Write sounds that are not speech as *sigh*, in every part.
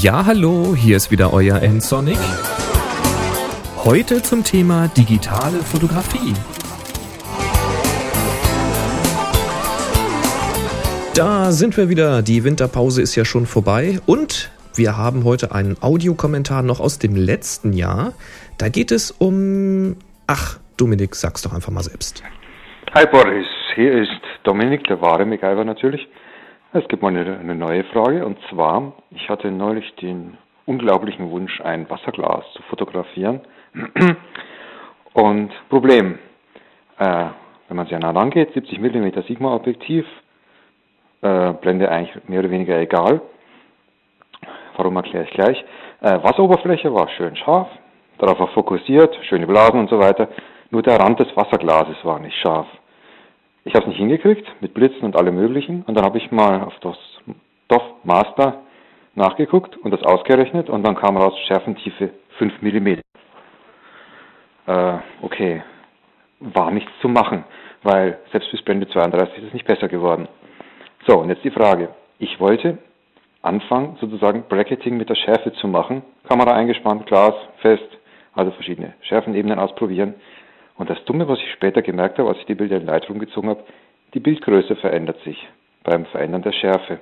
Ja, hallo, hier ist wieder euer N-Sonic. Heute zum Thema digitale Fotografie. Da sind wir wieder. Die Winterpause ist ja schon vorbei und wir haben heute einen Audiokommentar noch aus dem letzten Jahr. Da geht es um. Ach, Dominik, sag's doch einfach mal selbst. Hi Boris, hier ist Dominik, der wahre MacGyver natürlich. Es gibt mal eine, eine neue Frage und zwar, ich hatte neulich den unglaublichen Wunsch, ein Wasserglas zu fotografieren. *clears throat* Und Problem, äh, wenn man sehr nah rangeht, 70 mm Sigma-Objektiv, äh, Blende eigentlich mehr oder weniger egal. Warum erkläre ich gleich. Äh, Wasseroberfläche war schön scharf, darauf war fokussiert, schöne Blasen und so weiter. Nur der Rand des Wasserglases war nicht scharf. Ich habe es nicht hingekriegt mit Blitzen und allem möglichen. Und dann habe ich mal auf das DOF Master nachgeguckt und das ausgerechnet und dann kam raus Schärfentiefe 5 mm. Äh, okay, war nichts zu machen, weil selbst bis Blende 32 ist es nicht besser geworden. So, und jetzt die Frage. Ich wollte anfangen, sozusagen Bracketing mit der Schärfe zu machen. Kamera eingespannt, Glas fest, also verschiedene Schärfenebenen ausprobieren. Und das Dumme, was ich später gemerkt habe, als ich die Bilder in Lightroom gezogen habe, die Bildgröße verändert sich beim Verändern der Schärfe.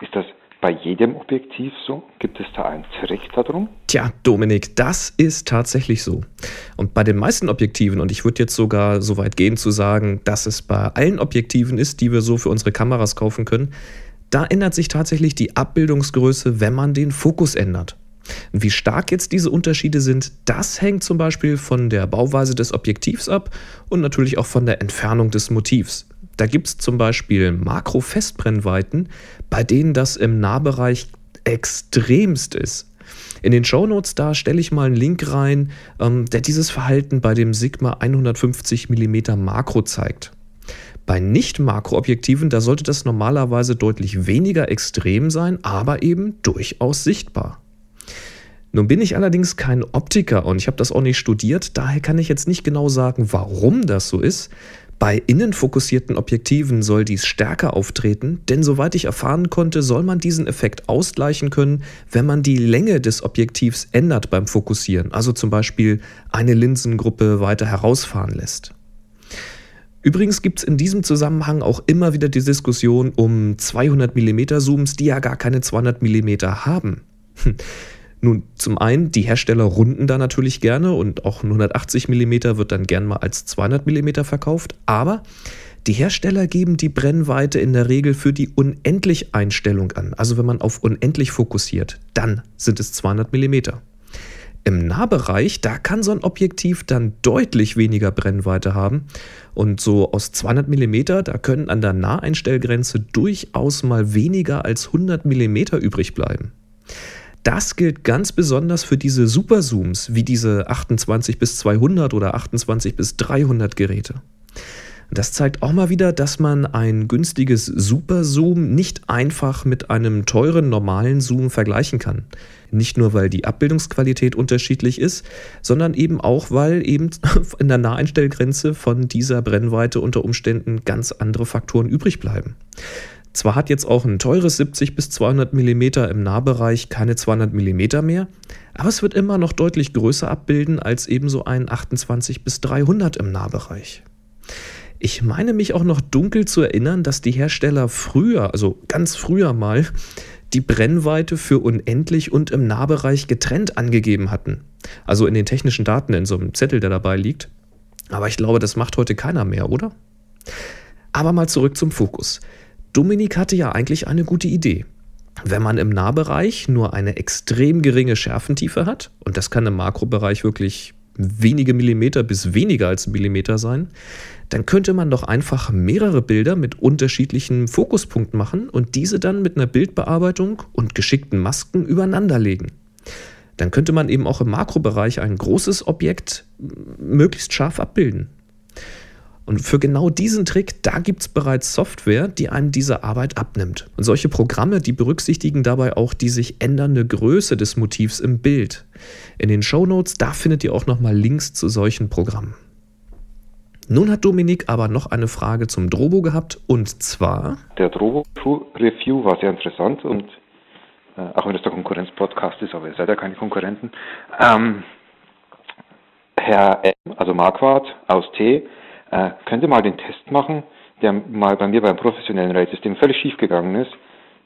Ist das bei jedem Objektiv so? Gibt es da einen Trick darum? Tja, Dominik, das ist tatsächlich so. Und bei den meisten Objektiven, und ich würde jetzt sogar so weit gehen zu sagen, dass es bei allen Objektiven ist, die wir so für unsere Kameras kaufen können, da ändert sich tatsächlich die Abbildungsgröße, wenn man den Fokus ändert. Und wie stark jetzt diese Unterschiede sind, das hängt zum Beispiel von der Bauweise des Objektivs ab und natürlich auch von der Entfernung des Motivs. Da gibt es zum Beispiel Makro-Festbrennweiten, bei denen das im Nahbereich extremst ist. In den Shownotes da stelle ich mal einen Link rein, ähm, der dieses Verhalten bei dem Sigma 150 mm Makro zeigt. Bei Nicht-Makroobjektiven, da sollte das normalerweise deutlich weniger extrem sein, aber eben durchaus sichtbar. Nun bin ich allerdings kein Optiker und ich habe das auch nicht studiert, daher kann ich jetzt nicht genau sagen, warum das so ist. Bei innenfokussierten Objektiven soll dies stärker auftreten, denn soweit ich erfahren konnte, soll man diesen Effekt ausgleichen können, wenn man die Länge des Objektivs ändert beim Fokussieren, also zum Beispiel eine Linsengruppe weiter herausfahren lässt. Übrigens gibt es in diesem Zusammenhang auch immer wieder die Diskussion um 200 mm Zooms, die ja gar keine 200 mm haben. Nun, zum einen, die Hersteller runden da natürlich gerne und auch ein 180 mm wird dann gern mal als 200 mm verkauft, aber die Hersteller geben die Brennweite in der Regel für die Unendlich-Einstellung an. Also wenn man auf unendlich fokussiert, dann sind es 200 mm. Im Nahbereich, da kann so ein Objektiv dann deutlich weniger Brennweite haben. Und so aus 200 mm, da können an der Naheinstellgrenze durchaus mal weniger als 100 mm übrig bleiben. Das gilt ganz besonders für diese Superzooms wie diese 28 bis 200 oder 28 bis 300 Geräte. Das zeigt auch mal wieder, dass man ein günstiges Superzoom nicht einfach mit einem teuren normalen Zoom vergleichen kann. Nicht nur, weil die Abbildungsqualität unterschiedlich ist, sondern eben auch, weil eben *laughs* in der Naheinstellgrenze von dieser Brennweite unter Umständen ganz andere Faktoren übrig bleiben. Zwar hat jetzt auch ein teures 70 bis 200 mm im Nahbereich keine 200 mm mehr, aber es wird immer noch deutlich größer abbilden als ebenso ein 28 bis 300 im Nahbereich. Ich meine mich auch noch dunkel zu erinnern, dass die Hersteller früher, also ganz früher mal, die Brennweite für unendlich und im Nahbereich getrennt angegeben hatten. Also in den technischen Daten in so einem Zettel, der dabei liegt. Aber ich glaube, das macht heute keiner mehr, oder? Aber mal zurück zum Fokus. Dominik hatte ja eigentlich eine gute Idee. Wenn man im Nahbereich nur eine extrem geringe Schärfentiefe hat, und das kann im Makrobereich wirklich wenige Millimeter bis weniger als Millimeter sein, dann könnte man doch einfach mehrere Bilder mit unterschiedlichen Fokuspunkten machen und diese dann mit einer Bildbearbeitung und geschickten Masken übereinanderlegen. Dann könnte man eben auch im Makrobereich ein großes Objekt möglichst scharf abbilden. Und für genau diesen Trick, da gibt es bereits Software, die einem diese Arbeit abnimmt. Und solche Programme, die berücksichtigen dabei auch die sich ändernde Größe des Motivs im Bild. In den Show Notes, da findet ihr auch nochmal Links zu solchen Programmen. Nun hat Dominik aber noch eine Frage zum Drobo gehabt und zwar. Der Drobo-Review war sehr interessant und äh, auch wenn das der Konkurrenz-Podcast ist, aber ihr seid ja keine Konkurrenten. Ähm, Herr M., also Marquardt aus T., äh, könnte mal den Test machen, der mal bei mir beim professionellen RAID-System völlig schief gegangen ist.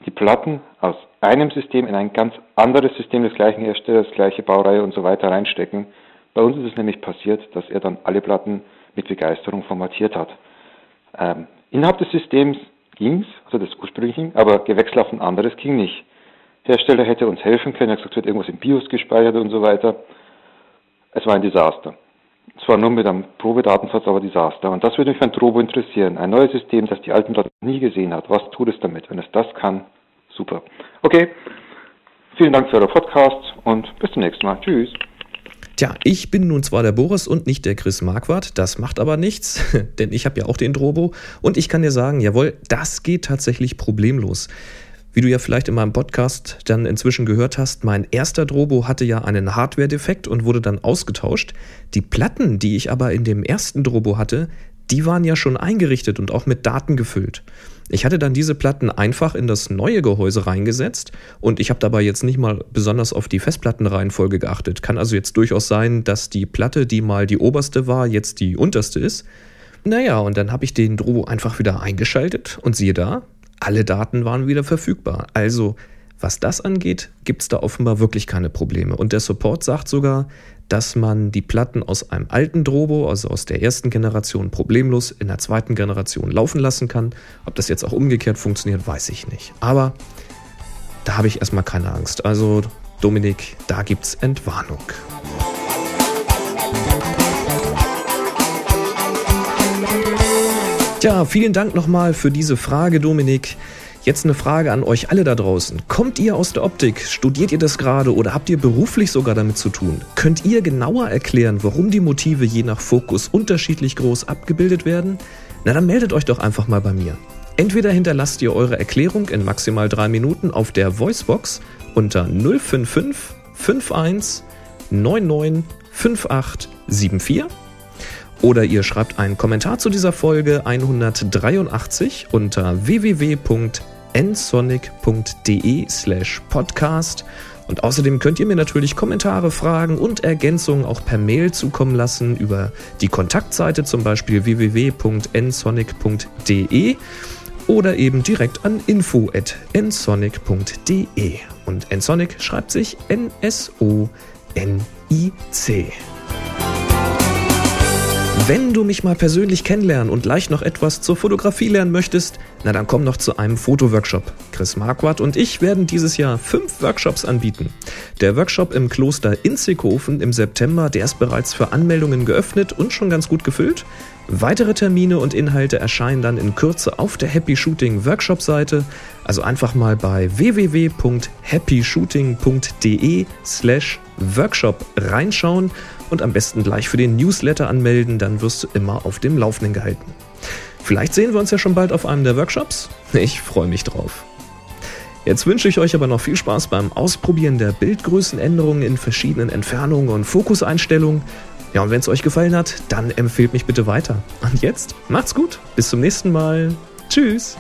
Die Platten aus einem System in ein ganz anderes System des gleichen Herstellers, gleiche Baureihe und so weiter reinstecken. Bei uns ist es nämlich passiert, dass er dann alle Platten mit Begeisterung formatiert hat. Ähm, innerhalb des Systems ging's, also des ursprünglichen, aber gewechselt auf ein anderes ging nicht. Hersteller hätte uns helfen können, er hat gesagt, wird irgendwas im BIOS gespeichert und so weiter. Es war ein Desaster. Zwar nur mit einem Probedatensatz, aber Desaster. Und das würde mich für ein Trobo interessieren. Ein neues System, das die alten Platten nie gesehen hat. Was tut es damit? Wenn es das kann, super. Okay, vielen Dank für euren Podcast und bis zum nächsten Mal. Tschüss. Tja, ich bin nun zwar der Boris und nicht der Chris Marquardt, das macht aber nichts, *laughs* denn ich habe ja auch den Drobo und ich kann dir sagen, jawohl, das geht tatsächlich problemlos. Wie du ja vielleicht in meinem Podcast dann inzwischen gehört hast, mein erster Drobo hatte ja einen Hardware-Defekt und wurde dann ausgetauscht. Die Platten, die ich aber in dem ersten Drobo hatte, die waren ja schon eingerichtet und auch mit Daten gefüllt. Ich hatte dann diese Platten einfach in das neue Gehäuse reingesetzt und ich habe dabei jetzt nicht mal besonders auf die Festplattenreihenfolge geachtet. Kann also jetzt durchaus sein, dass die Platte, die mal die oberste war, jetzt die unterste ist. Naja, und dann habe ich den Drobo einfach wieder eingeschaltet und siehe da, alle Daten waren wieder verfügbar. Also, was das angeht, gibt es da offenbar wirklich keine Probleme. Und der Support sagt sogar, dass man die Platten aus einem alten Drobo, also aus der ersten Generation, problemlos in der zweiten Generation laufen lassen kann. Ob das jetzt auch umgekehrt funktioniert, weiß ich nicht. Aber da habe ich erstmal keine Angst. Also, Dominik, da gibt es Entwarnung. Tja, vielen Dank nochmal für diese Frage, Dominik. Jetzt eine Frage an euch alle da draußen. Kommt ihr aus der Optik? Studiert ihr das gerade oder habt ihr beruflich sogar damit zu tun? Könnt ihr genauer erklären, warum die Motive je nach Fokus unterschiedlich groß abgebildet werden? Na dann meldet euch doch einfach mal bei mir. Entweder hinterlasst ihr eure Erklärung in maximal drei Minuten auf der Voicebox unter 055 51 99 5874 oder ihr schreibt einen Kommentar zu dieser Folge 183 unter www.nsonic.de slash podcast. Und außerdem könnt ihr mir natürlich Kommentare, Fragen und Ergänzungen auch per Mail zukommen lassen über die Kontaktseite zum Beispiel www.nsonic.de oder eben direkt an info.nsonic.de. Und nsonic schreibt sich N-S-O-N-I-C. Wenn du mich mal persönlich kennenlernen und leicht noch etwas zur Fotografie lernen möchtest, na dann komm noch zu einem Fotoworkshop. Chris Marquardt und ich werden dieses Jahr fünf Workshops anbieten. Der Workshop im Kloster Inzighofen im September, der ist bereits für Anmeldungen geöffnet und schon ganz gut gefüllt. Weitere Termine und Inhalte erscheinen dann in Kürze auf der Happy Shooting Workshop Seite. Also einfach mal bei www.happyshooting.de slash Workshop reinschauen und am besten gleich für den Newsletter anmelden, dann wirst du immer auf dem Laufenden gehalten. Vielleicht sehen wir uns ja schon bald auf einem der Workshops. Ich freue mich drauf. Jetzt wünsche ich euch aber noch viel Spaß beim Ausprobieren der Bildgrößenänderungen in verschiedenen Entfernungen und Fokuseinstellungen. Ja, und wenn es euch gefallen hat, dann empfehlt mich bitte weiter. Und jetzt macht's gut. Bis zum nächsten Mal. Tschüss.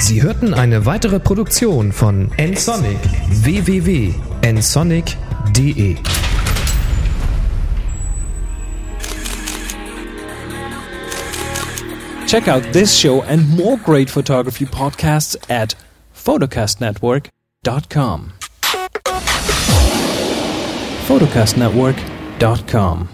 Sie hörten eine weitere Produktion von nsonic. Www.nsonic.de Check out this show and more great photography podcasts at photocastnetwork.com. photocastnetwork.com